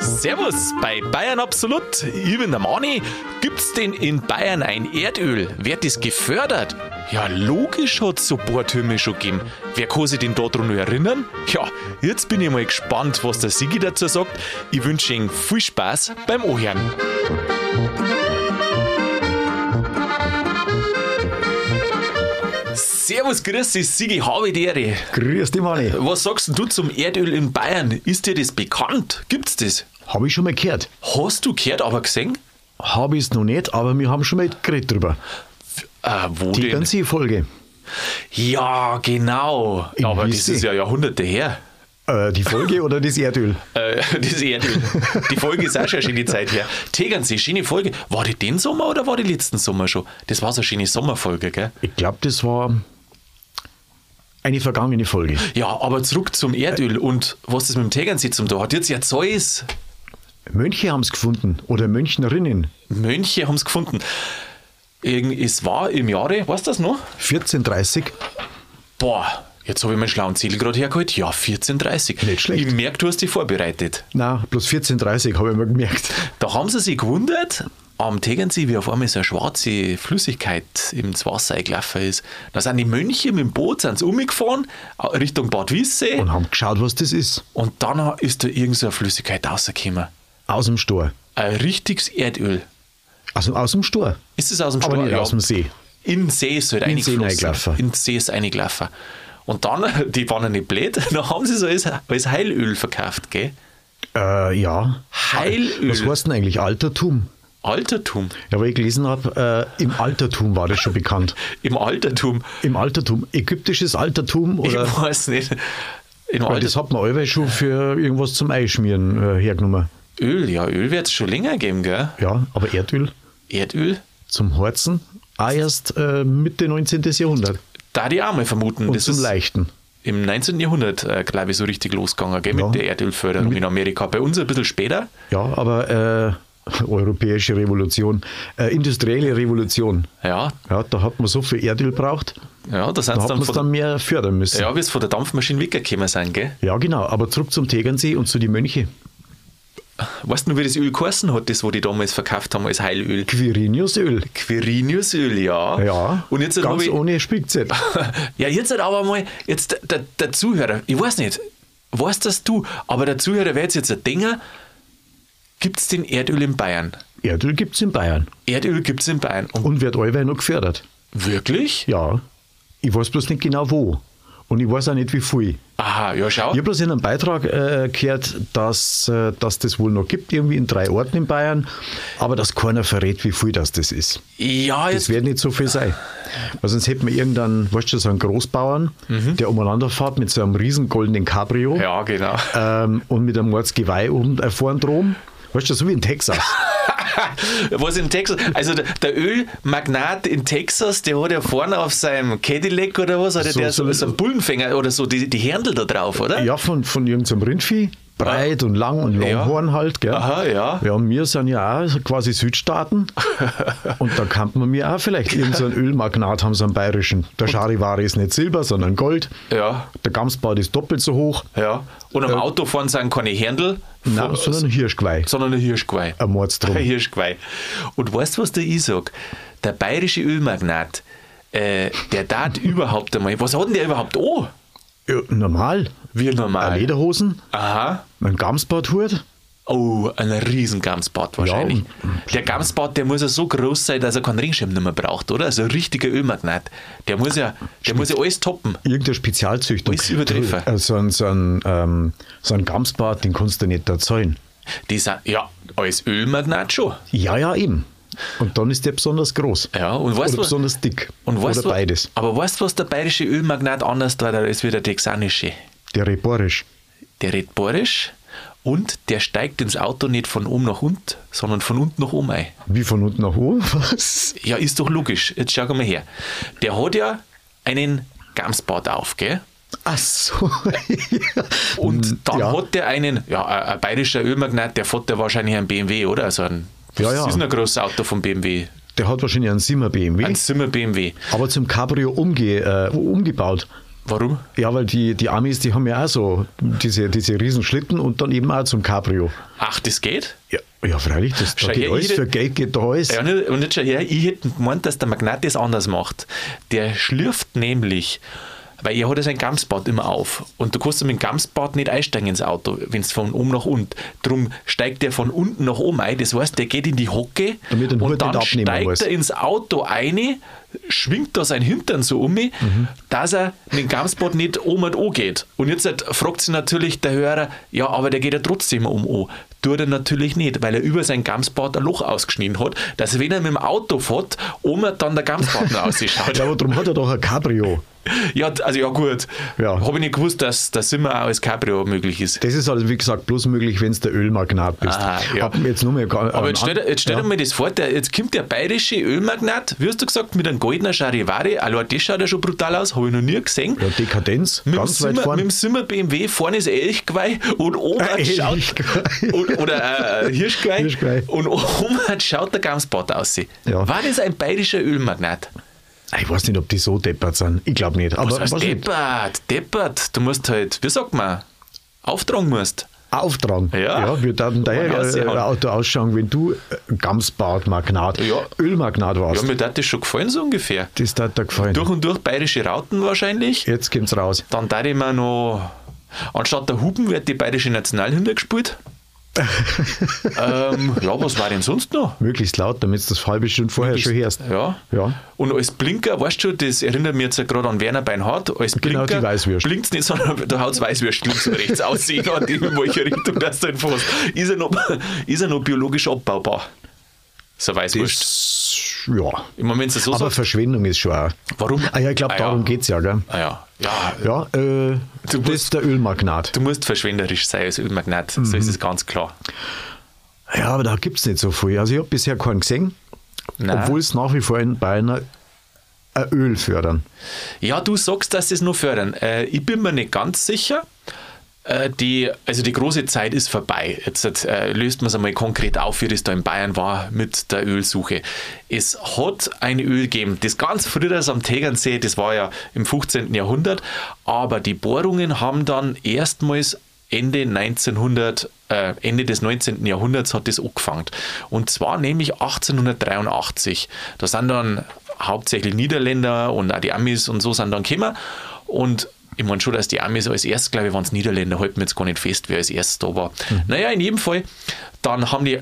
Servus bei Bayern Absolut. Ich bin der Mani. Gibt's denn in Bayern ein Erdöl? Wird das gefördert? Ja, logisch hat's so Bohrtürme schon gegeben. Wer kann sich denn daran erinnern? Ja, jetzt bin ich mal gespannt, was der Sigi dazu sagt. Ich wünsche Ihnen viel Spaß beim Ohren. Servus, grüß dich, Sigi, habe die Ehre. Grüß dich, Mani. Was sagst du zum Erdöl in Bayern? Ist dir das bekannt? Gibt's das? Habe ich schon mal gehört. Hast du gehört, aber gesehen? Habe ich es noch nicht, aber wir haben schon mal geredet drüber. Äh, wo Die denn? ganze Folge. Ja, genau. Im aber das Whisky. ist ja Jahrhunderte her. Äh, die Folge oder das Erdöl? Äh, das Erdöl. Die Folge ist auch schon eine schöne Zeit her. Tegernsee, schöne Folge. War die den Sommer oder war die letzten Sommer schon? Das war so eine schöne Sommerfolge, gell? Ich glaube, das war eine vergangene Folge. Ja, aber zurück zum Erdöl und was das mit dem Tegernsee zum tun hat. Jetzt ja Zeus. Mönche haben es gefunden oder Mönchnerinnen. Mönche haben es gefunden. Es war im Jahre, du das noch? 1430. Boah, jetzt habe ich meinen schlauen Zettel gerade hergeholt. Ja, 14.30. Nicht schlecht. Ich merke, du hast dich vorbereitet. Na, bloß 1430 habe ich mir gemerkt. Da haben sie sich gewundert, am Tegernsee, wie auf einmal so eine schwarze Flüssigkeit ins Wasser eingelaufen ist. Da sind die Mönche mit dem Boot sind umgefahren, Richtung Bad Wissee. Und haben geschaut, was das ist. Und dann ist da irgendeine so eine Flüssigkeit rausgekommen. Aus dem Stor. Ein richtiges Erdöl. Also aus dem Stor. Ist es aus dem Aber Stor? nicht aus dem See. In den See ist es halt In den reingelaufen. In den See ist es reingelaufen. Und dann, die waren ja nicht blöd, dann haben sie es als, als Heilöl verkauft, gell? Äh, ja. Heilöl. Was heißt denn eigentlich Altertum? Altertum. Ja, weil ich gelesen habe, äh, im Altertum war das schon bekannt. Im Altertum. Im Altertum. Ägyptisches Altertum Ich oder. weiß nicht. Im Weil das Altertum. hat man allweil schon für irgendwas zum Einschmieren äh, hergenommen. Öl, ja, Öl wird es schon länger geben, gell? Ja, aber Erdöl Erdöl? zum Harzen auch erst äh, Mitte 19. Jahrhundert. Da die mal vermuten. Und das zum Leichten. im 19. Jahrhundert, äh, glaube ich, so richtig losgegangen, gell? Ja. Mit der Erdölförderung in Amerika. Bei uns ein bisschen später. Ja, aber äh, europäische Revolution, äh, industrielle Revolution. Ja, Ja, da hat man so viel Erdöl braucht, ja da sind da hat man es dann mehr fördern müssen. ja, wie es von der Dampfmaschine weggekommen sind, gell? Ja, genau. Aber zurück zum Tegernsee und zu den Mönche. Weißt du wie das Öl geheißen hat, das, wo die damals verkauft haben als Heilöl? Quiriniusöl. Quiriniusöl, ja. Ja, Und jetzt ganz habe ich, ohne Spickzettel. Ja, jetzt halt aber mal, jetzt der, der, der Zuhörer, ich weiß nicht, weißt das du, aber der Zuhörer jetzt jetzt ein Dinger, gibt es den Erdöl in Bayern? Erdöl gibt es in Bayern Erdöl gibt es in Bayern. Und und wird allweil noch gefördert. wirklich? Ja, ich weiß bloß nicht genau wo. Und ich weiß auch nicht, wie viel. Aha, ja, schau. Ich habe bloß in einem Beitrag äh, gehört, dass, äh, dass das wohl noch gibt, irgendwie in drei Orten in Bayern, aber dass keiner verrät, wie viel das, das ist. Ja, Das jetzt. wird nicht so viel sein. Weil sonst hätten wir irgendeinen, weißt du, so einen Großbauern, der umeinander fährt mit so einem riesen goldenen Cabrio Ja, genau. ähm, und mit einem Mordsgeweih oben äh, vorn drum. Weißt du, so wie in Texas. Was in Texas, also der, der Ölmagnat in Texas, der hat ja vorne auf seinem Cadillac oder was, oder So- der so, so- so einen Bullenfänger oder so, die, die Händel da drauf, oder? ja, von, von irgendeinem Rindvieh. Breit und lang und Ja. Longhorn halt, gell? Aha, ja. Ja, und wir sind ja auch quasi Südstaaten. und da kann man mir auch vielleicht irgendeinen Ölmagnat haben, so einen bayerischen. Der Charivari ist nicht Silber, sondern Gold. Ja, Der Gamsbart ist doppelt so hoch. ja. Und am Auto fahren sind keine Händel, Nein, sondern ein Hirschgeweih. sondern ein Hirschgeweih. Ein Mordsdrum. Ein Hirschgeweih. Und weißt du, was der ich sag? Der bayerische Ölmagnat, äh, der tat überhaupt einmal, was hat denn der überhaupt an? Ja, normal. Wie normal. Eine Lederhosen, Aha. ein Gamsbarthut. Oh, ein riesen Gamsbad wahrscheinlich. und- der Gamsbad, der muss ja so groß sein, dass er keinen Ringschirm mehr braucht, oder? Also ein richtiger Ölmagnat. Der muss ja, der muss ja alles toppen. Irgendeine Spezialzüchtung. Alles übertreffen. Äh, So ein, so ein, ähm, so ein Gamsbart, den kannst du nicht erzählen. Die sind, ja, als Ölmagnat schon. Ja, ja, eben. Und dann ist der besonders groß. Ja, und weißt Oder was- besonders dick. Und weißt Oder beides. Aber weißt du, was der bayerische Ölmagnat anders tut als wie der texanische? Der Reborisch. Der redet bayerisch und der steigt ins Auto nicht von oben nach unten, sondern von unten nach oben ein. Wie von unten nach oben? Was? Ja, ist doch logisch. Jetzt schau mal her. Der hat ja einen Gamsbart auf, gell? Ach so. Und dann ja. hat der einen, ja, ein, bayerischer Ölmagnat, der fährt ja wahrscheinlich einen BMW, oder? Also ein, Ja, das ja. ist ein großes Auto von BMW. Der hat wahrscheinlich einen Simmer BMW, Ein Zimmer BMW. aber zum Cabrio umge, äh, umgebaut. Warum? Ja, weil die, die Amis, die haben ja auch so diese, diese Riesenschlitten und dann eben auch zum Cabrio. Ach, das geht? Ja, ja freilich, das, da geht her, alles, für Geld geht da alles. Ja, und jetzt schau her, ich hätte gemeint, dass der Magnat das anders macht. Der schlürft nämlich, weil er hat ja sein Gamsbad immer auf. Und du kannst mit dem Gamsbad nicht einsteigen ins Auto, wenn es von oben nach unten. Drum steigt der von unten nach oben ein. Das heißt, der geht in die Hocke Damit den Hut und dann steigt muss. er ins Auto ein, schwingt da sein Hintern so um, Mhm. dass er mit dem Gamsbad nicht um und an geht. Und jetzt halt fragt sich natürlich der Hörer, ja, aber der geht ja trotzdem um an. Tut er natürlich nicht, weil er über sein Gamsbad ein Loch ausgeschnitten hat, dass wenn er mit dem Auto fährt, um dann der Gamsbad noch ausschaut. Ja, aber darum hat er doch ein Cabrio. Ja, also ja gut. Ja. Habe ich nicht gewusst, dass das immer auch als Cabrio möglich ist. Das ist also, wie gesagt, bloß möglich, wenn du der Ölmagnat bist. Aha, ja. Hab jetzt nur mal gar, Aber jetzt stell, dir- jetzt stell ja. dir mal das vor, der, jetzt kommt der bayerische Ölmagnat, wie hast du gesagt, mit einem goldenen Charivari, allein das schaut ja schon brutal aus, habe ich noch nie gesehen. Ja, Dekadenz, Mit dem, ganz weit Simmer, vorne. mit dem Simmer BMW vorne ist Elchgeweih und oben Ein schaut und, oder äh, Hirschgeweih, Hirschgeweih. und oben schaut der Gamsbad aus. Ja. War das ein bayerischer Ölmagnat? Ich weiß nicht, ob die so deppert sind. Ich glaube nicht. Aber Was heißt was nicht, deppert? Deppert. Du musst halt, wie sagt man, auftragen musst. auftragen. Ja. wir dachten daher Ja, äh, Auto ausschauen, wenn du äh, Gamsbad-Magnat, Ja. Ölmagnat warst. Ja, mir hat das schon gefallen, so ungefähr. das hat dir gefallen. Durch und durch bayerische Rauten wahrscheinlich. Jetzt kommt's raus. Dann da ich mir noch, anstatt der Hupen wird die bayerische Nationalhymne gespielt. ähm, ja, was war denn sonst noch? Möglichst laut, damit du das halbe Stunde vorher schon hörst. Ja. Ja. Und als Blinker, weißt du, das erinnert mich jetzt gerade an Werner Beinhardt, als Genau, Blinker die Weißwürst. blinkt nicht, sondern da haut Weißwürst links und rechts aus, je nachdem, in welche Richtung das du entfährst. Ist er noch, ist er noch biologisch abbaubar? So Weißwurst. Das, ja. Im Moment ist es so Aber sagt, Verschwendung ist schon auch. warum? Ah ja, ich glaube, Ah ja. darum geht's ja, gell? Ah ja, ja, Ja, äh, Du das musst- ist der Ölmagnat. du musst verschwenderisch sein als Ölmagnat, so Mhm. ist es ganz klar. Ja, aber da gibt's nicht so viel. Also ich habe bisher keinen gesehen, Nein. obwohl es nach wie vor in Bayern ein Öl fördern. Ja, du sagst, dass sie es nur fördern. Äh, ich bin mir nicht ganz sicher. Äh, die, also die große Zeit ist vorbei. Jetzt äh, löst man es einmal konkret auf, wie das da in Bayern war mit der Ölsuche. Es hat ein Öl gegeben, das ganz früher am Tegernsee, das war ja im 15. Jahrhundert, aber die Bohrungen haben dann erstmals Ende 1900, äh, Ende des 19. Jahrhunderts hat das angefangen. Und zwar nämlich 1883. Da sind dann hauptsächlich Niederländer und auch die Amis und so sind dann gekommen. Und ich meine schon, dass die Amis als erstes, glaube ich, waren es Niederländer, halten mir jetzt gar nicht fest, wer als erstes da war. Naja, in jedem Fall, dann haben die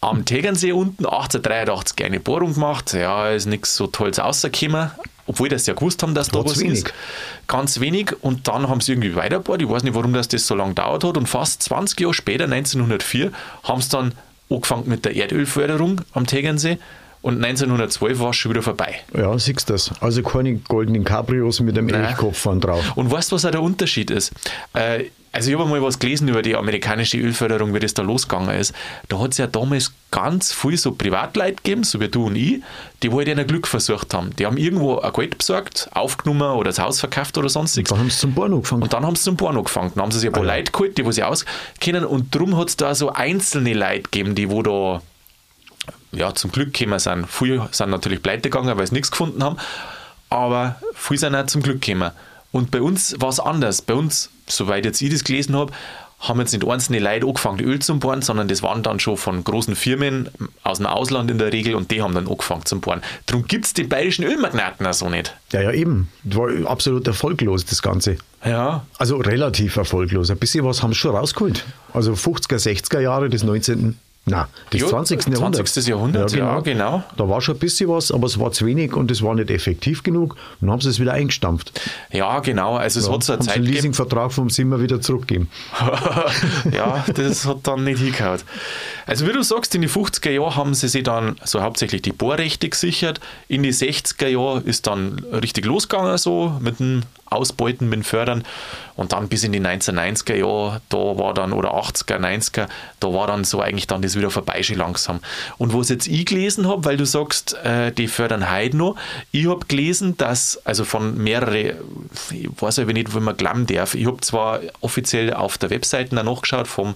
am Tegernsee unten 1883 eine Bohrung gemacht. Ja, ist nichts so Tolles rausgekommen. Obwohl das ja gewusst haben, dass da was wenig. ist. Ganz wenig. Und dann haben sie irgendwie weitergebohrt. Ich weiß nicht, warum das, das so lange dauert hat. Und fast 20 Jahre später, 1904, haben sie dann angefangen mit der Erdölförderung am Tegernsee. Und 1912 war es schon wieder vorbei. Ja, siehst du das. Also keine goldenen Cabrios mit einem Nein. Elchkopf vorn drauf. Und weißt du, was auch der Unterschied ist? Äh, also ich habe mal was gelesen über die amerikanische Ölförderung, wie das da losgegangen ist. Da hat es ja damals ganz viel so Privatleute gegeben, so wie du und ich, die halt ihr Glück versucht haben. Die haben irgendwo ein Geld besorgt, aufgenommen oder das Haus verkauft oder sonstiges. Da haben sie zum Bohren angefangen. Und dann haben sie zum Bohren angefangen. Dann haben sie sich ein paar Ah, ja. Leute geholt, die wo sie auskennen. Und darum hat es da so einzelne Leute gegeben, die wo da ja, zum Glück gekommen sind. Viele sind natürlich pleite gegangen, weil sie nichts gefunden haben. Aber viele sind auch zum Glück gekommen. Und bei uns war es anders. Bei uns, soweit jetzt ich das gelesen habe, haben jetzt nicht einzelne Leute angefangen, Öl zu bohren, sondern das waren dann schon von großen Firmen aus dem Ausland in der Regel und die haben dann angefangen zu bohren. Darum gibt es die bayerischen Ölmagnaten auch so nicht. Ja, ja, eben. Das war absolut erfolglos, das Ganze. Ja, Also relativ erfolglos. Ein bisschen was haben sie schon rausgeholt. Also 50er, 60er Jahre des 19. Nein, des Ja, 20. Jahrhunderts. 20. Jahrhundert, ja, genau. Da war schon ein bisschen was, aber es war zu wenig und es war nicht effektiv genug. Und dann haben sie es wieder eingestampft. ja genau. Also es Ja, hat so eine Zeit einen. Leasingvertrag vom Simmer wieder zurückgegeben. ja, das hat dann nicht hingehauen. Also wie du sagst, in die 50er Jahren haben sie sich dann so hauptsächlich die Bohrrechte gesichert. In die 60er Jahren ist dann richtig losgegangen so mit dem Ausbeuten, mit Fördern. Und dann bis in die 1990er Jahre, da war dann, oder 80er, 90er, da war dann so eigentlich dann das wieder vorbei schon langsam. Und was jetzt ich gelesen habe, weil du sagst, äh, die fördern heute noch, ich habe gelesen, dass, also von mehrere, ich weiß aber nicht, wo man glauben darf, ich habe zwar offiziell auf der Webseite nachgeschaut vom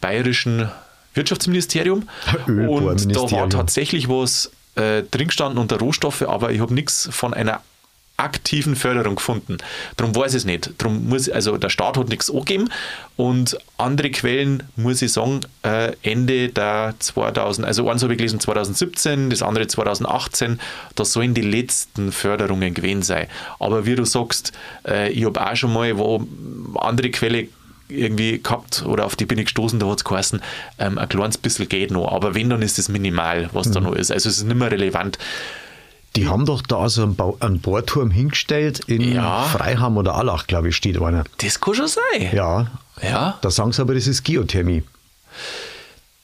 bayerischen Wirtschaftsministerium und da war tatsächlich was äh, drin gestanden unter Rohstoffe, aber ich habe nichts von einer aktiven Förderung gefunden. Darum weiß ich es nicht. Darum muss, also der Staat hat nichts angegeben und andere Quellen, muss ich sagen, äh, Ende der 2000, also eins habe ich gelesen 2017, das andere 2018, da sollen die letzten Förderungen gewesen sein. Aber wie du sagst, äh, ich habe auch schon mal, wo andere Quelle irgendwie gehabt oder auf die bin ich gestoßen, da hat es geheißen, ähm, ein kleines bisschen geht noch, aber wenn, dann ist es minimal, was mhm. da noch ist. Also es ist nicht mehr relevant. Die haben doch da so einen, ba einen Bohrturm hingestellt in ja. Freiham oder Allach, glaube ich, steht einer. Das kann schon sein. Ja. ja. Da sagen sie aber, das ist Geothermie.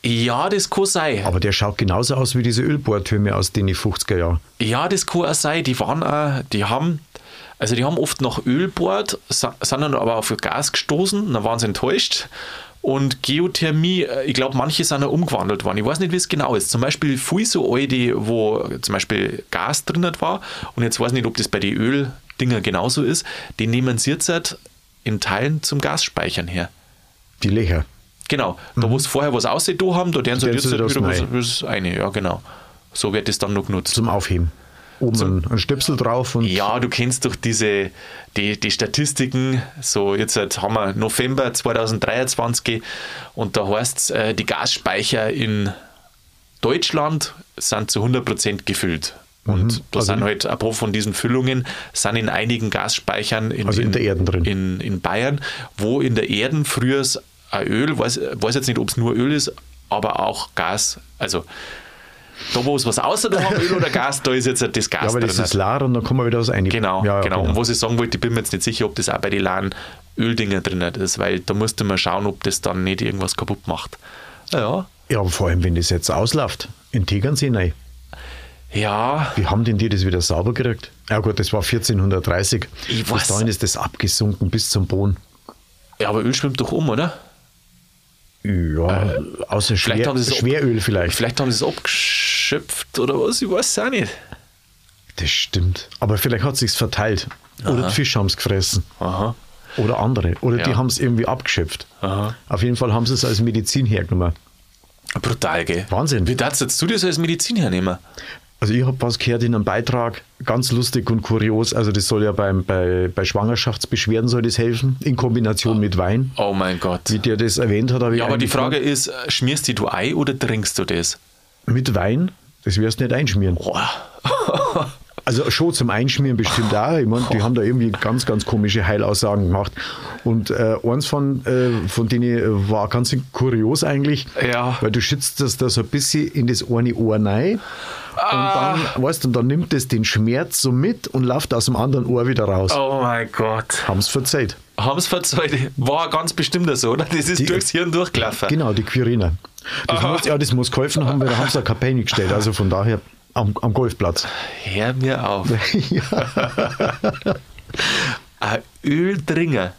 Ja, das kann sein. Aber der schaut genauso aus wie diese Ölbohrtürme aus den 50er Jahren. Ja, das kann auch sein. Die waren auch, die haben, also die haben oft nach Öl bohrt, sind dann aber auf Gas gestoßen, dann waren sie enttäuscht und Geothermie, äh, ich glaube, manche sind ja umgewandelt worden. Ich weiß nicht, wie es genau ist. Zum Beispiel viel so alte, wo zum Beispiel Gas drin war. Und jetzt weiß ich nicht, ob das bei den Öldinger genauso ist. Die nehmen sie jetzt halt in Teilen zum Gasspeichern her. Die Löcher. Genau. Da, wo es vorher was aussieht, da haben, da werden sie jetzt halt wieder was, was eine. Ja, genau. So wird es dann noch genutzt. Zum Aufheben oben so, ein Stöpsel drauf. Und ja, du kennst doch diese die, die Statistiken. So, jetzt haben wir November 2023 und da heißt es, äh, die Gasspeicher in Deutschland sind zu 100% gefüllt. Und mhm. da also sind halt ein paar von diesen Füllungen sind in einigen Gasspeichern in, also in, der Erden drin. In, in Bayern, wo in der Erden früher ein Öl, weiß, weiß jetzt nicht, ob es nur Öl ist, aber auch Gas, also da, wo es was außer da haben, Öl oder Gas, da ist jetzt das Gas Ja, aber das ist leer und dann kann man wieder was rein. Genau, ja, genau. genau. Und was ich sagen wollte, ich bin mir jetzt nicht sicher, ob das auch bei den leeren Öldinger drin ist, weil da musste man schauen, ob das dann nicht irgendwas kaputt macht. Ja. Ja, aber vor allem, wenn das jetzt ausläuft, in Tegernsee, nein. Ja. Wie haben denn die das wieder sauber gekriegt? Ja gut, das war 1430. Ich weiß. Bis dahin ist das abgesunken bis zum Boden. Ja, aber Öl schwimmt doch um, oder? Ja, äh, außer Schwer, haben Schweröl vielleicht. Vielleicht haben sie es abgeschöpft oder was, ich weiß es auch nicht. Das stimmt. Aber vielleicht hat es sich verteilt. Aha. Oder die Fische haben es gefressen. Aha. Oder andere. Oder ja. die haben es irgendwie abgeschöpft. Aha. Auf jeden Fall haben sie es als Medizin hergenommen. Brutal, gell? Wahnsinn. Wie darfst du das als Medizin hernehmen? Also ich habe was gehört in einem Beitrag, ganz lustig und kurios. Also das soll ja beim, bei, bei Schwangerschaftsbeschwerden soll das helfen, in Kombination oh. mit Wein. Oh mein Gott. Wie der das erwähnt hat. Ja, aber die Frage ist, schmierst du Ei oder trinkst du das? Mit Wein? Das wirst du nicht einschmieren. Oh. Also schon zum Einschmieren bestimmt auch. Ich meine, die haben da irgendwie ganz, ganz komische Heilaussagen gemacht. Und äh, eins von, äh, von denen war ganz kurios eigentlich, ja. weil du schützt das da so ein bisschen in das eine Ohr rein Ah. Und dann, weißt du, dann nimmt es den Schmerz so mit und läuft aus dem anderen Ohr wieder raus. Oh mein Gott. Haben es verzeiht. Haben es verzeiht. War ganz bestimmt so, oder? Das ist die, durchs Hirn durchgelaufen. Genau, die Quirina. Das muss, ja, das muss geholfen haben, weil da haben sie eine Kapelle gestellt. Also von daher am, am Golfplatz. Hör mir auf. Ein Öldringer.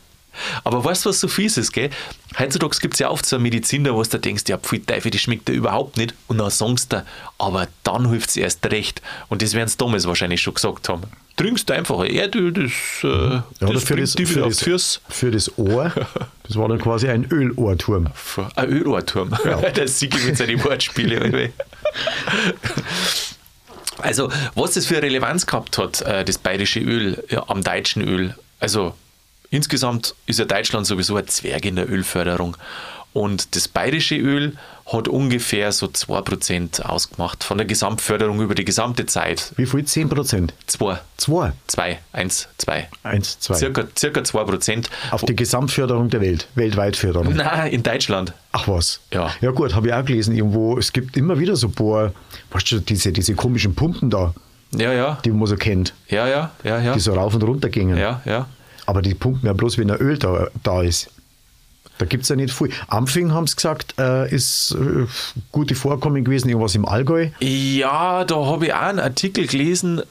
Aber weißt du, was so fies ist, gell? Heutzutage gibt es ja oft so eine Medizin, da wo du denkst, ja, pfui Teufel, die schmeckt dir überhaupt nicht. Und dann sagst du, aber dann hilft es erst recht. Und das werden sie damals wahrscheinlich schon gesagt haben. Trinkst du einfach ein Erdöl, das, äh, ja, das für, das, für, das, fürs für das Ohr, das war dann quasi ein Ölohrturm. Ein Ölohrturm. Ja. Das sieht mit seinen Wortspiele. Also, was das für eine Relevanz gehabt hat, äh, das bayerische Öl ja, am deutschen Öl, also Insgesamt ist ja Deutschland sowieso ein Zwerg in der Ölförderung. Und das bayerische Öl hat ungefähr so 2% ausgemacht von der Gesamtförderung über die gesamte Zeit. Wie viel? 10%? 2. 2? 2. 1, 2. 1, 2. Circa, circa 2%. Auf die Gesamtförderung der Welt, weltweit Förderung? Nein, in Deutschland. Ach was? Ja. Ja gut, habe ich auch gelesen irgendwo. Es gibt immer wieder so ein paar, weißt du, diese, diese komischen Pumpen da. Ja, ja. Die man so kennt. Ja, ja, ja, ja. Die so rauf und runter gingen. Ja, ja. Aber die pumpen ja bloß, wenn ein Öl da, da ist. Da gibt es ja nicht viel. Ampfing haben sie gesagt, äh, ist äh, gute Vorkommen gewesen, irgendwas im Allgäu. Ja, da habe ich auch einen Artikel gelesen.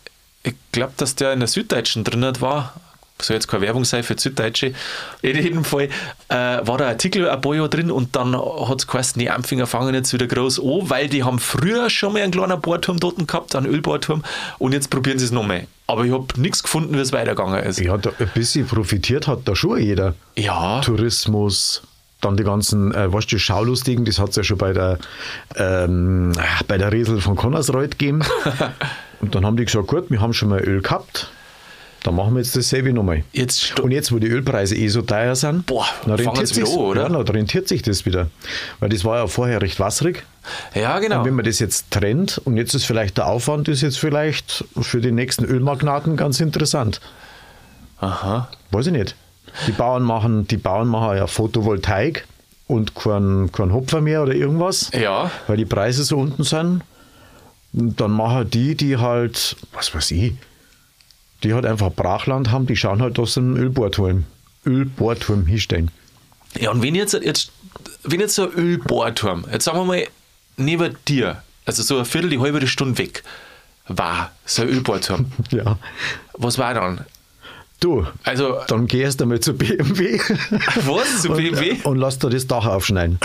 Ich glaube, dass der in der Süddeutschen drin war soll jetzt keine Werbung sein für Süddeutsche. In jedem Fall äh, war der Artikel ein paar Jahre drin und dann hat es geheißen, die Ampfinger fangen jetzt wieder groß an, weil die haben früher schon mal einen kleinen Bohrturm dort gehabt, einen Ölbohrturm und jetzt probieren sie es nochmal. Aber ich habe nichts gefunden, wie es weitergegangen ist. Ja, da ein bisschen profitiert hat da schon jeder. Ja. Tourismus, dann die ganzen, äh, weißt du, Schaulustigen, das hat es ja schon bei der, ähm, bei der Riesel von Connersreuth gegeben. und dann haben die gesagt, gut, wir haben schon mal Öl gehabt, Dann machen wir jetzt dasselbe nochmal. Jetzt Und jetzt, wo die Ölpreise eh so teuer sind, Boah, dann rentiert, sich's, an, oder? Ja, dann rentiert sich das wieder. Weil das war ja vorher recht wasserig. Ja, genau. Und wenn man das jetzt trennt und jetzt ist vielleicht der Aufwand, ist jetzt vielleicht für die nächsten Ölmagnaten ganz interessant. Aha. Weiß ich nicht. Die Bauern machen, die Bauern machen ja Photovoltaik und kein, kein Hopfer mehr oder irgendwas, Ja. weil die Preise so unten sind. Und dann machen die, die halt, was weiß ich, die halt einfach Brachland haben, die schauen halt, sie einen Ölbohrturm, Ölbohrturm hinstellen. Ja, und wenn jetzt, jetzt, wenn jetzt so ein Ölbohrturm, jetzt sagen wir mal, neben dir, also so eine Viertel, die halbe Stunde weg, war so ein Ölbohrturm. Ja. Was war dann? Du, Also, dann geh erst einmal zu BMW. was? Zu BMW? Und, und lass da das Dach aufschneiden.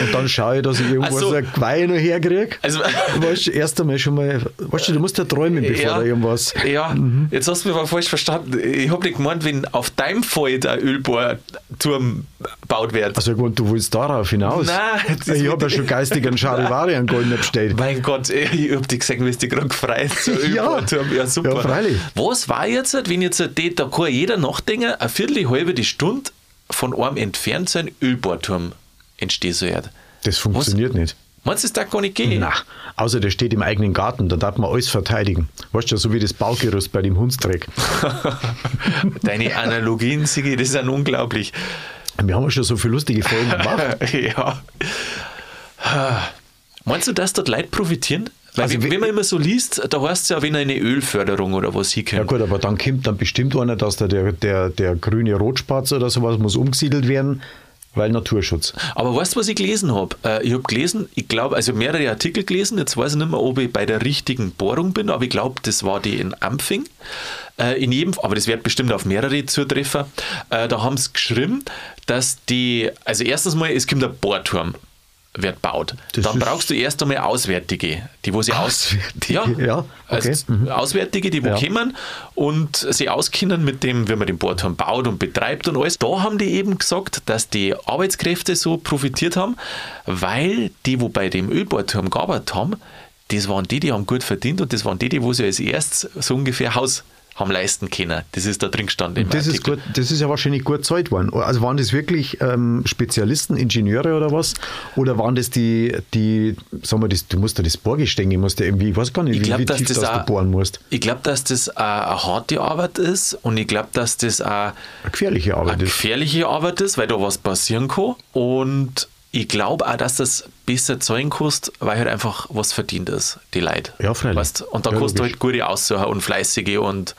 und dann schaue ich, dass ich irgendwo so. ein Geweih noch herkriege. Also, Weißt du, erst einmal schon mal, weißt du, du musst ja träumen, bevor ja, da irgendwas. ja jetzt hast du mich aber falsch verstanden. Ich habe nicht gemeint, wenn auf deinem Feld ein Ölbohrturm gebaut wird. Also gut, du willst darauf hinaus. Nein, ich habe ja schon geistig einen Charivari an Golden bestellt. Mein Gott, ich hab dich gesehen, wie es dich gerade gefreut so Ja. Ölbohrturm. Ja, super. Ja, freilich. Was war jetzt, wenn jetzt die, da kann jeder nachdenken, eine Viertel, halbe die Stunde von einem entfernt so ein Ölbohrturm entstehen soll? Das funktioniert nicht. Meinst du, das darf gar nicht gehen? Na, außer der steht im eigenen Garten, da darf man alles verteidigen. Weißt du, so wie das Baugerüst bei dem Hundstreck. Deine Analogien, Sigi, das ist unglaublich. Wir haben ja schon so viele lustige Folgen gemacht. ja. Meinst du, dass dort Leute profitieren? Weil Also wenn, man immer so liest, da heißt es ja, wenn eine Ölförderung oder was Ja hinkommt. gut, aber dann kommt dann bestimmt einer, dass da der, der, der grüne Rotspatz oder sowas muss umgesiedelt werden, weil Naturschutz. Aber weißt du, was ich gelesen habe? Äh, ich habe gelesen, ich glaube, also mehrere Artikel gelesen, jetzt weiß ich nicht mehr, ob ich bei der richtigen Bohrung bin, aber ich glaube, das war die in Ampfing. Äh, in jedem, aber das wird bestimmt auf mehrere zutreffen. Äh, da haben sie geschrieben, dass die, also erstens mal, es kommt ein Bohrturm wird baut. Das Dann brauchst du erst einmal Auswärtige, die wo sie aus Auswärtige, ja, okay. also Mhm. Auswärtige, die wo Ja. kommen und sie auskennen mit dem, wie man den Bohrturm baut und betreibt und alles. Da haben die eben gesagt, dass die Arbeitskräfte so profitiert haben, weil die, wo bei dem Ölbohrturm gearbeitet haben, das waren die, die haben gut verdient und das waren die, die wo sie als erstes so ungefähr Haus haben leisten können. Das ist da drin gestanden. im Das ist, gut, das ist ja wahrscheinlich gut Zeit worden. Also waren das wirklich ähm, Spezialisten, Ingenieure oder was? Oder waren das die, die sagen wir, das, du musst da das Bohrgestänge, musst du irgendwie, ich weiß gar nicht, Ich wie, glaube, wie dass tief das das du bohren musst. Ich glaube, dass das eine harte Arbeit ist und ich glaube, dass das auch Eine gefährliche Arbeit eine ist. gefährliche Arbeit ist, weil da was passieren kann. Und ich glaube auch, dass das besser zahlen kostet, weil halt einfach was verdient ist, die Leute. Ja, freilich. Weißt? Und dann Ja, kostet logisch. halt gute Aussucher und fleißige und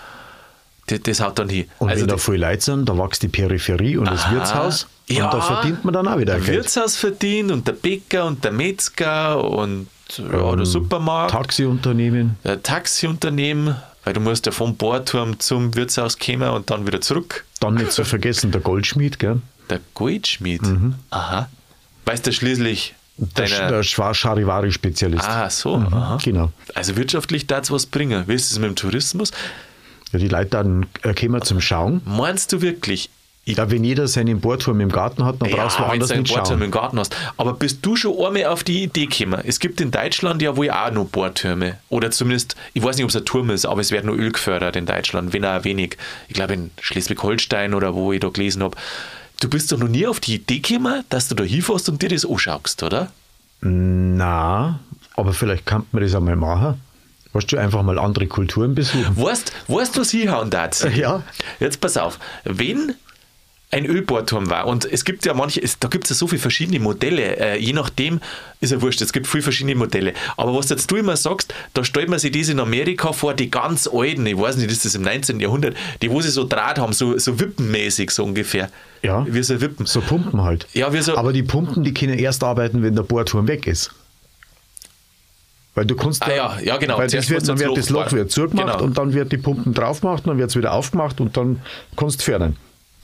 das, das haut dann hin. Und also wenn da viele Leute sind, da wächst die Peripherie und das Aha. Wirtshaus. Ja, und da verdient man dann auch wieder der Geld. Wirtshaus verdient und der Bäcker und der Metzger und ja, Ähm, der Supermarkt. Taxiunternehmen. der Taxiunternehmen, weil du musst ja vom Bohrturm zum Wirtshaus kommen und dann wieder zurück. Dann nicht zu vergessen der Goldschmied, gell? Der Goldschmied. Mhm. Aha. Weißt du schließlich Der, der Charivari-Spezialist. ah, so. aha. Genau. Also wirtschaftlich darf es was bringen. Wie ist es mit dem Tourismus? Ja, die Leute dann äh, kommen zum Schauen. Meinst du wirklich? Ich Ja, wenn jeder seinen Bohrturm im Garten hat, dann brauchst du woanders du einen nicht Bohrturm schauen. im Garten hast. Aber bist du schon einmal auf die Idee gekommen? Es gibt in Deutschland ja wohl auch noch Bohrtürme. Oder zumindest, ich weiß nicht, ob es ein Turm ist, aber es wird nur Öl gefördert in Deutschland, wenn auch wenig. Ich glaube in Schleswig-Holstein oder wo ich da gelesen habe. Du bist doch noch nie auf die Idee gekommen, dass du da hinfährst und dir das anschaust, oder? Na, aber vielleicht kann man das einmal machen. Weißt du, einfach mal andere Kulturen besuchen. Weißt du, was hinhauen darf? Ja. Jetzt pass auf, wenn ein Ölbohrturm war und es gibt ja manche, es, da gibt es ja so viele verschiedene Modelle, äh, je nachdem ist ja wurscht, es gibt viele verschiedene Modelle. Aber was jetzt du immer sagst, da stellt man sich das in Amerika vor, die ganz alten, ich weiß nicht, ist das im 19. Jahrhundert, die wo sie so Draht haben, so, so wippenmäßig so ungefähr. Ja. Wie so Wippen. So Pumpen halt. Ja, wie so, Aber die Pumpen, die können erst arbeiten, wenn der Bohrturm weg ist. Weil du kannst Ah, da- ja, ja, genau. Weil das wird, dann wird das Loch Loch wieder zugemacht Genau. und dann wird die Pumpen drauf gemacht, dann wird es wieder aufgemacht und dann kannst du fördern.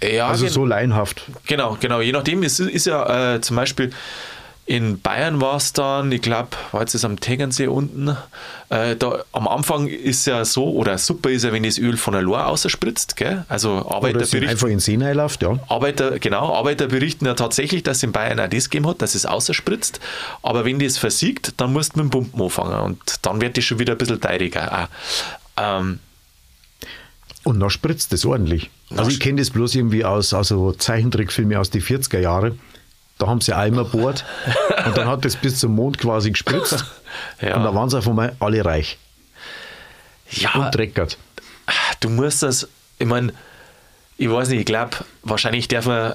Ja, also so laienhaft. Genau, genau. Je nachdem, es ist, ist ja äh, zum Beispiel in Bayern war es dann, ich glaube, war jetzt das am Tegernsee unten. Äh, da, am Anfang ist ja so, oder super ist ja, wenn das Öl von der Lohr ausspritzt, gell? Also Oder Arbeiter berichten, einfach in See reinläuft, ja. Arbeiter, genau, Arbeiter berichten ja tatsächlich, dass es in Bayern auch das gegeben hat, dass es ausspritzt. Aber wenn das versiegt, dann musst du mit dem Pumpen anfangen und dann wird das schon wieder ein bisschen teuriger. Ähm, Und dann spritzt es ordentlich. Also ich kenne das bloß irgendwie aus also Zeichentrickfilmen aus die 40er Jahre. Da haben sie Eimer bohrt und dann hat das bis zum Mond quasi gespritzt. Ja. Und da waren sie auf einmal alle reich Ja, und dreckert. du musst das, ich meine, ich weiß nicht, ich glaube, wahrscheinlich darf man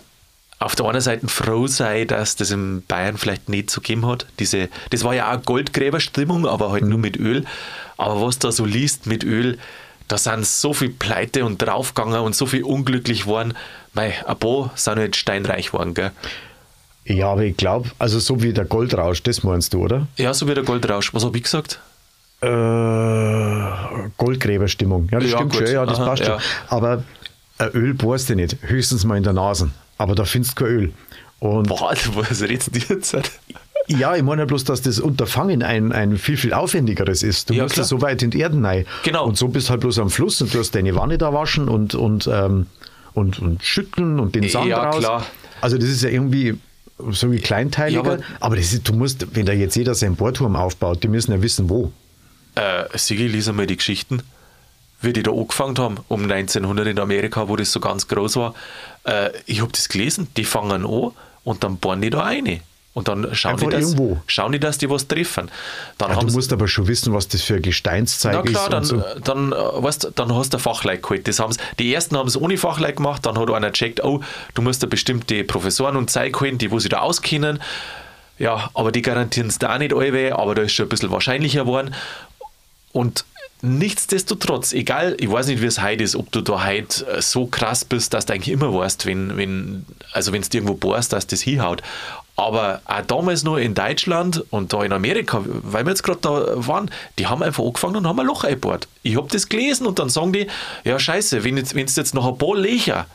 auf der einen Seite froh sein, dass das in Bayern vielleicht nicht so gegeben hat. Diese, das war ja auch Goldgräberstimmung, aber halt nur mit Öl. Aber was da so liest mit Öl, da sind so viel Pleite und draufgegangen und so viel unglücklich worden. Mei, ein paar sind halt steinreich geworden, gell? Ja, aber ich glaube, also so wie der Goldrausch, das meinst du, oder? Ja, so wie der Goldrausch. Was habe ich gesagt? Äh, Goldgräberstimmung. Ja, das Ja, stimmt gut. schon, ja, das Aha, passt ja. schon. Aber ein Öl bohrst du nicht, höchstens mal in der Nase. Aber da findest du kein Öl. Und Boah, was redest du jetzt? Ja, ich meine ja bloß, dass das Unterfangen ein, ein viel, viel aufwendigeres ist. Du Ja, musst klar. ja so weit in die Erden rein. Genau. Und so bist halt bloß am Fluss und du hast deine Wanne da waschen und, und, ähm, und, und schütteln und den Sand Ja, raus. klar. Also das ist ja irgendwie so wie kleinteiliger. Ja, aber aber- das ist, du musst, wenn da jetzt jeder seinen Bohrturm aufbaut, die müssen ja wissen, wo. Äh, Sigi, lies einmal die Geschichten, wie die da angefangen haben, um 1900 in Amerika, wo das so ganz groß war. Äh, ich habe das gelesen, die fangen an und dann bohren die da eine. Und dann schauen die, dass, irgendwo. schauen die, dass die was treffen. Dann Ja, du musst aber schon wissen, was das für ein Gesteinszeig na klar, ist. dann, so. dann, äh, weißt, dann hast du ein Fachleute geholt. Das haben's, die ersten haben es ohne Fachleute gemacht, dann hat einer gecheckt, oh, du musst da bestimmte Professoren und Zeug holen, die wo sich da auskennen. Ja, aber die garantieren es da auch nicht alle, aber da ist schon ein bisschen wahrscheinlicher geworden. Und nichtsdestotrotz, egal, ich weiß nicht, wie es heute ist, ob du da heute äh, so krass bist, dass du eigentlich immer weißt, wenn, wenn, also wenn du irgendwo bohrst, dass das hinhaut. Aber auch damals noch in Deutschland und da in Amerika, weil wir jetzt gerade da waren, die haben einfach angefangen und haben ein Loch eingebohrt. Ich habe das gelesen und dann sagen die, ja scheiße, wenn jetzt, wenn jetzt noch ein paar Löcher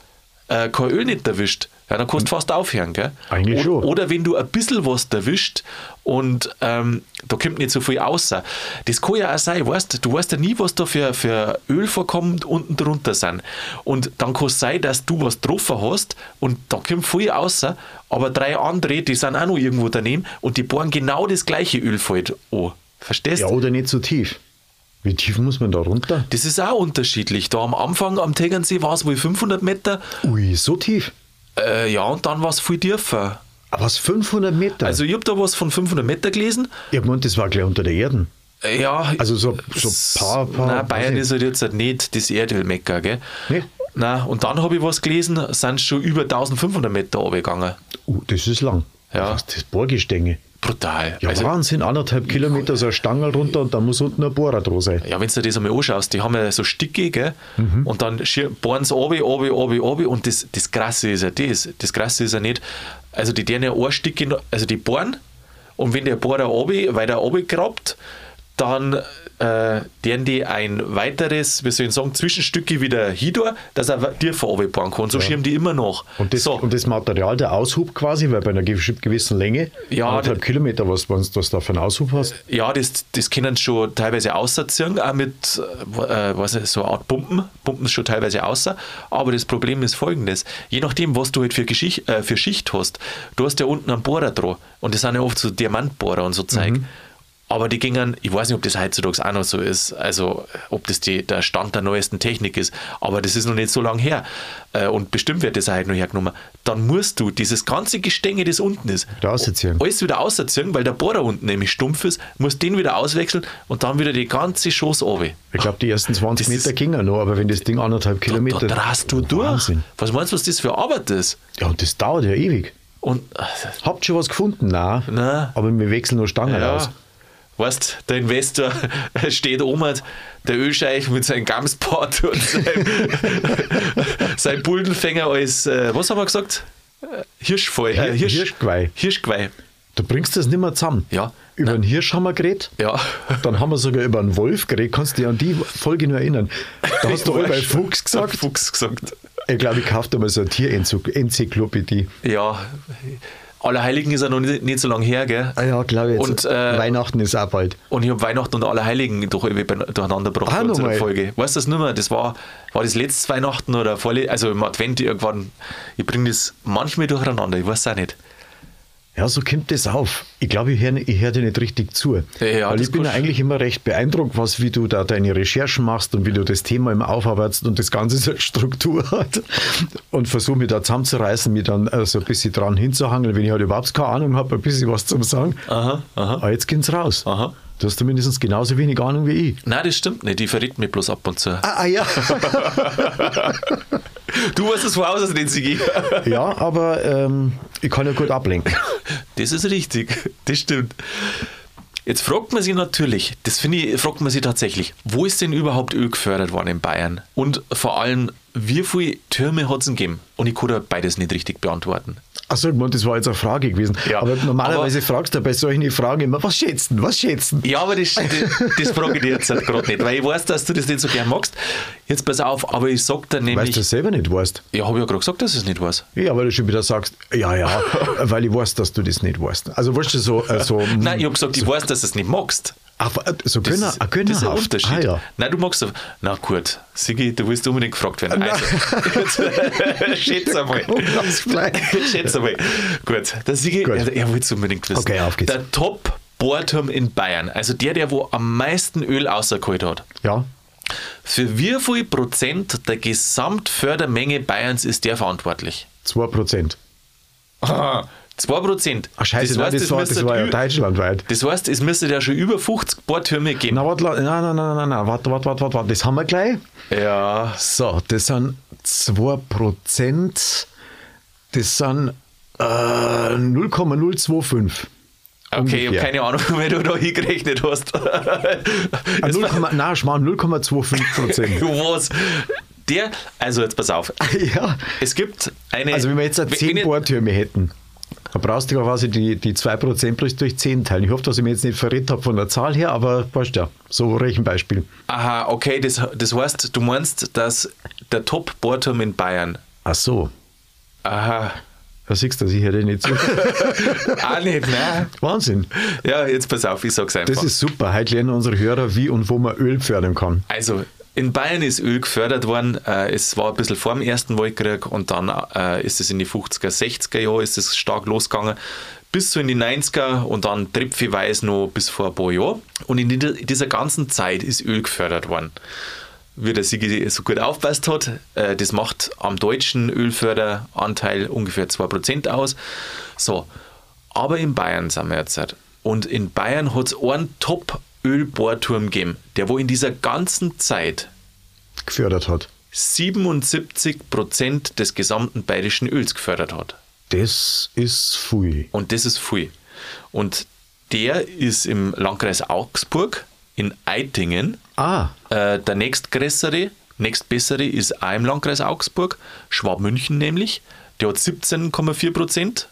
äh, kein Öl nicht erwischt, ja, dann kannst du fast aufhören, gell? Eigentlich oder, schon. oder wenn du ein bisschen was erwischt und ähm, da kommt nicht so viel raus. Das kann ja auch sein, weißt, du weißt ja nie, was da für, für Ölvorkommen unten drunter sind. Und dann kann es sein, dass du was getroffen hast und da kommt viel raus, aber drei andere, die sind auch noch irgendwo daneben und die bohren genau das gleiche Ölfeld an. Verstehst Ja, du? oder nicht so tief. Wie tief muss man da runter? Das ist auch unterschiedlich. Da am Anfang am Tegernsee war es wohl 500 Meter, Ui, so tief. äh, ja, und dann war es viel tiefer. Aber was, 500 Meter? Also ich habe da was von 500 Meter gelesen. ich meine, das war gleich unter der Erde. Ja, Also so- so paar- paar- Nein, Bayern ist halt jetzt halt nicht das Erdölmecker, gell? Nee. Nein, und dann habe ich was gelesen, sind schon über 1500 Meter runtergegangen. Uh, das ist lang. Ja. Was, das Bohrgestänge. Brutal. Ja, also, Wahnsinn, anderthalb Kilometer so eine Stange runter und dann muss unten ein Bohrer dran sein. ja, wenn du dir das einmal anschaust, die haben ja so Stücke, gell? Mhm. Und dann bohren sie runter, runter, runter, runter. Und das, das Krasse ist ja das. Das Krasse ist ja nicht, also die deren ja ein Stücke, noch- also die bohren. Und wenn der Bohrer runter, weiter runter grabt, dann äh, deren die ein weiteres, wie soll ich sagen, Zwischenstücke wieder hindor, dass er tiefer runterbohren kann. So schirmen die immer noch. Und das, so. und das Material, der Aushub quasi, weil bei einer gewiss- gewissen Länge, Ja, anderthalb Kilometer, was, was du da für einen Aushub hast, Ja, das, das können sie schon teilweise ausziehen, auch mit äh, was ist, so eine Art Pumpen, pumpen sie schon teilweise außer. Aber das Problem ist folgendes: Je nachdem, was du halt für, Geschicht, äh, für Schicht hast, du hast ja unten einen Bohrer dran und das sind ja oft so Diamantbohrer und so Zeug. Aber die gingen, ich weiß nicht, ob das heutzutage auch noch so ist, also ob das die, der Stand der neuesten Technik ist, aber das ist noch nicht so lange her. Äh, Und bestimmt wird das auch heute noch hergenommen. Dann musst du dieses ganze Gestänge, das unten ist, Wieder alles wieder ausziehen, weil der Bohrer unten nämlich stumpf ist, musst den wieder auswechseln und dann wieder die ganze Schoß runter. ich glaube, die ersten 20 Das Meter gingen noch, aber wenn das Ding anderthalb Kilometer. Da drast du durch. Wahnsinn. Was meinst du, was das für Arbeit ist? Ja, und das dauert ja ewig. Und, Habt schon was gefunden? Nein. Nein. Aber wir wechseln nur Stangen ja, aus. Weißt der Investor steht oben, der Ölscheich mit seinem Gamsport und seinem, sein Bullenfänger als, äh, was haben wir gesagt? Äh, Hirschfall, äh, Hir- Hirsch, Hirschgeweih. Hirschgeweih. Du bringst das nicht mehr zusammen. Ja. Über einen Hirsch haben wir geredet. Ja. Dann haben wir sogar über einen Wolf geredet. Kannst du dich an die Folge nur erinnern? Da hast du Ich alle bei. Fuchs gesagt. Fuchs gesagt. Ich glaube, ich kaufe da mal so eine Tierenzyklopädie. Ja. Allerheiligen ist ja noch nicht, nicht so lange her, gell? Ah ja, glaube ich. Und, äh, Weihnachten ist auch bald. Und ich habe Weihnachten und Allerheiligen durch, irgendwie durcheinander gebracht Ah, bei unserer. Folge. Weißt du das nicht mehr? Das war, war das letztes Weihnachten oder vorle also im Advent irgendwann. Ich bringe das manchmal durcheinander, ich weiß auch nicht. Ja, so kommt das auf. Ich glaube, ich höre hör dir nicht richtig zu. Ja, Weil ich bin eigentlich immer recht beeindruckt, was, wie du da deine Recherchen machst und wie du das Thema immer aufarbeitest und das Ganze so eine Struktur hat. Und versuche mich da zusammenzureißen, mich dann äh, so ein bisschen dran hinzuhangeln, wenn ich halt überhaupt keine Ahnung habe, ein bisschen was zum Sagen. Aha, aha. Aber jetzt geht's raus. Aha. Du hast mindestens genauso wenig Ahnung wie ich. Nein, das stimmt nicht. Die verrät mir bloß ab und zu. Ah, ah ja. Du weißt es voraus, als den Sigi. ja, aber ähm, ich kann ja gut ablenken. Das ist richtig. Das stimmt. Jetzt fragt man sich natürlich, das finde ich, fragt man sich tatsächlich, wo ist denn überhaupt Öl gefördert worden in Bayern? Und vor allem, wie viele Türme hat es gegeben? Und ich kann da beides nicht richtig beantworten. Achso, das war jetzt eine Frage gewesen. Ja, aber normalerweise aber- fragst du bei solchen Fragen immer, was schätzen, was schätzen? Ja, aber das, das, das frage ich dir jetzt halt gerade nicht, weil ich weiß, dass du das nicht so gern magst. Jetzt pass auf, aber ich sag dir Weißt nämlich. du das selber nicht weißt? ja, habe ich ja gerade gesagt, dass ich es nicht weiß. Ja, weil du schon wieder sagst, ja, ja, weil ich weiß, dass du das nicht weißt. Also weißt du, so, äh, so Nein, ich habe gesagt, ich weiß, dass du es nicht magst. ach, so Das, Gönner, ah, das ist ein gönnerhaft. Unterschied. Ah, ja. Nein, du magst so. Na gut, Sigi, du willst unbedingt gefragt werden. Also, jetzt, schätze einmal. Schätze einmal. Gut, der Sigi, Gut. er, er will es unbedingt wissen. Okay, auf geht's. Der Top-Bohrturm in Bayern, also der, der wo am meisten Öl rausgeholt hat. Ja, Für wie viel Prozent der Gesamtfördermenge Bayerns ist der verantwortlich? 2 Prozent. Aha, 2 Prozent. Ach, scheiße, nein, das, war, das war ja deutschlandweit. Das heißt, es müsste ja schon über 50 Bohrtürme geben. Na, warte, nein, nein, nein, nein, nein, warte, warte, warte, warte, warte, das haben wir gleich. Ja, So, das sind 2 Prozent, das sind äh, 0,025. Okay, ich habe Ungefähr. keine Ahnung, wie du da hingerechnet hast. Jetzt 0, mal- nein, Schmarrn, 0,25 Prozent. Was? Der, also jetzt pass auf. ja. Es gibt eine. Also wenn wir jetzt Wenn- 10 wenn ich- Bohrtürme hätten, dann brauchst du ja quasi die, die 2% bloß durch 10 teilen. Ich hoffe, dass ich mir jetzt nicht verrät habe von der Zahl her, aber weißt ja, so Rechenbeispiel. Aha, okay, das, das heißt, du meinst, dass der Top-Bohrturm in Bayern. Ach so, Aha. Da siehst du, ich hätte nicht so. Auch nicht, ne? Wahnsinn. Ja, jetzt pass auf, ich sag's einfach. Das ist super. Heute lernen unsere Hörer, wie und wo man Öl fördern kann. Also, in Bayern ist Öl gefördert worden. Äh, es war ein bisschen vor dem Ersten Weltkrieg und dann äh, ist es in die 50er, 60er Jahre ist es stark losgegangen. Bis so in die 90er und dann tröpfchenweise noch bis vor ein paar Jahren. Und in dieser- dieser ganzen Zeit ist Öl gefördert worden. Wie der Sigi so gut aufpasst hat, äh, das macht am deutschen Ölförderanteil ungefähr 2% aus. So, aber in Bayern sind wir jetzt. halt. Und in Bayern hat es einen Top-Ölbohrturm gegeben, der wo in dieser ganzen Zeit Gefördert hat. 77 Prozent des gesamten bayerischen Öls gefördert hat. Das ist viel. Und das ist viel. Und der ist im Landkreis Augsburg in Eitingen. Ah, Äh, der nächstgrößere, nächstbessere ist auch im Landkreis Augsburg, Schwabmünchen nämlich. Der hat 17,4 Prozent.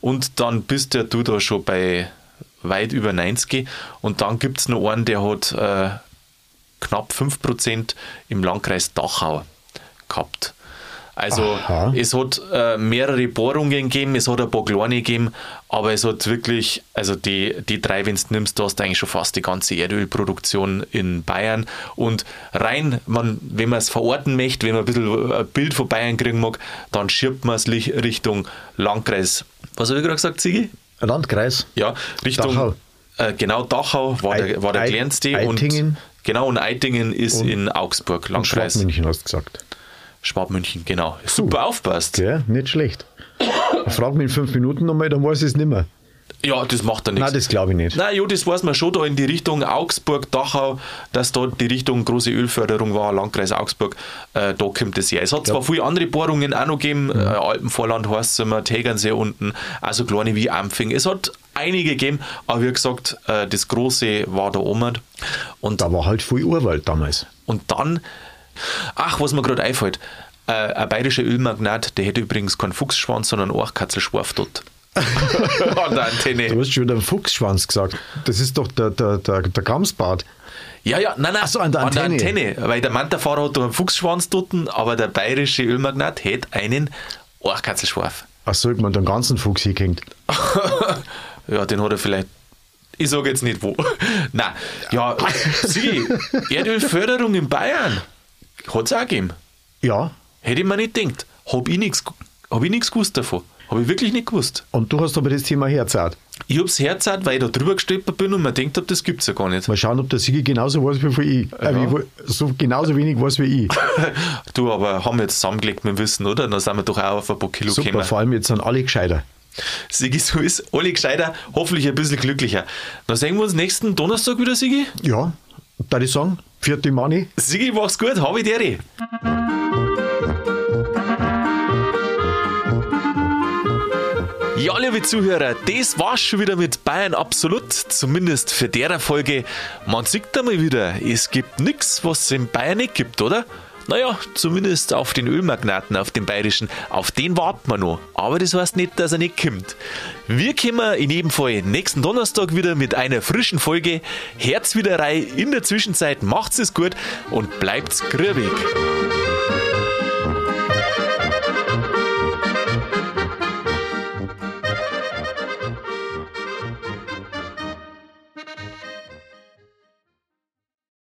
Und dann bist ja du da schon bei weit über 90. Und dann gibt es noch einen, der hat äh, knapp 5 Prozent im Landkreis Dachau gehabt. Also Aha. es hat äh, mehrere Bohrungen gegeben, es hat ein paar kleine gegeben, aber es hat wirklich, also die, die drei, wenn du nimmst, da hast du eigentlich schon fast die ganze Erdölproduktion in Bayern. Und rein, man, wenn man es verorten möchte, wenn man ein bisschen ein Bild von Bayern kriegen mag, dann schiebt man es Richtung Landkreis. Was habe ich gerade gesagt, Sigi? Landkreis. Ja, Richtung Dachau. Äh, genau Dachau war der, war der Ei- kleinste Eitingen. und genau und Eitingen ist in Augsburg, Und Landkreis Schwabmünchen hast du gesagt. Schwabmünchen, genau. Super aufpasst. Gell? Nicht schlecht. Frag mich in fünf Minuten nochmal, dann weiß ich es nicht mehr. Ja, das macht er nichts. Nein, das glaube ich nicht. Nein, jo, das weiß man schon da in die Richtung Augsburg, Dachau, dass da die Richtung große Ölförderung war, Landkreis Augsburg, äh, da kommt das her. Es hat zwar viele andere Bohrungen auch noch gegeben, äh, Alpenvorland heißt es immer, Tegernsee unten, also kleine wie Ampfing. Es hat einige gegeben, aber wie gesagt, äh, das große war da oben. Und, Da war halt viel Urwald damals. und dann, ach, was mir gerade einfällt, äh, ein bayerischer Ölmagnat, der hätte übrigens keinen Fuchsschwanz, sondern auch Katzelschwarf dort. An der Antenne. Du hast schon wieder einen Fuchsschwanz gesagt. Das ist doch der, der, der, der Gamsbart. Ja, ja, nein, nein, Ach so, an der Antenne. Antenne. Weil der Mantafahrer hat da einen Fuchsschwanz dort, aber der bayerische Ölmagnat hätte einen Ohrkatzelschwarf. Ach so, ich meine, den ganzen Fuchs hingehängt. Ja, den hat er vielleicht. Ich sage jetzt nicht wo. Nein, ja, sieh, Erdölförderung in Bayern hat es auch gegeben. Ja, Hätte ich mir nicht gedacht. Habe ich nichts hab ich nix gewusst davon. Habe ich wirklich nicht gewusst. und du hast aber das Thema herzahlt. Ich hab's Herz hat, weil ich da drüber gestolpert bin und man denkt, das gibt's ja gar nicht. Mal schauen, ob der Sigi genauso weiß wie ich. Äh, wie, so genauso wenig weiß wie ich. du, aber haben wir jetzt zusammengelegt mit dem Wissen, oder? Dann sind wir doch auch auf ein paar Kilo Super, gekommen. vor allem jetzt sind alle gescheiter. Sigi, so ist alle gescheiter, hoffentlich ein bisschen glücklicher. Dann sehen wir uns nächsten Donnerstag wieder, Sigi. Ja, da ich sagen, vierte Mani. Sigi, mach's gut, hab ich dir. Ja, liebe Zuhörer, das war's schon wieder mit Bayern Absolut, zumindest für der Folge. Man sieht einmal wieder, es gibt nichts, was es in Bayern nicht gibt, oder? Naja, zumindest auf den Ölmagnaten, auf den bayerischen, auf den warten wir noch. Aber das heißt nicht, dass er nicht kommt. Wir kommen in jedem Fall nächsten Donnerstag wieder mit einer frischen Folge. Herz wieder rein. In der Zwischenzeit macht's es gut und bleibt's grübig.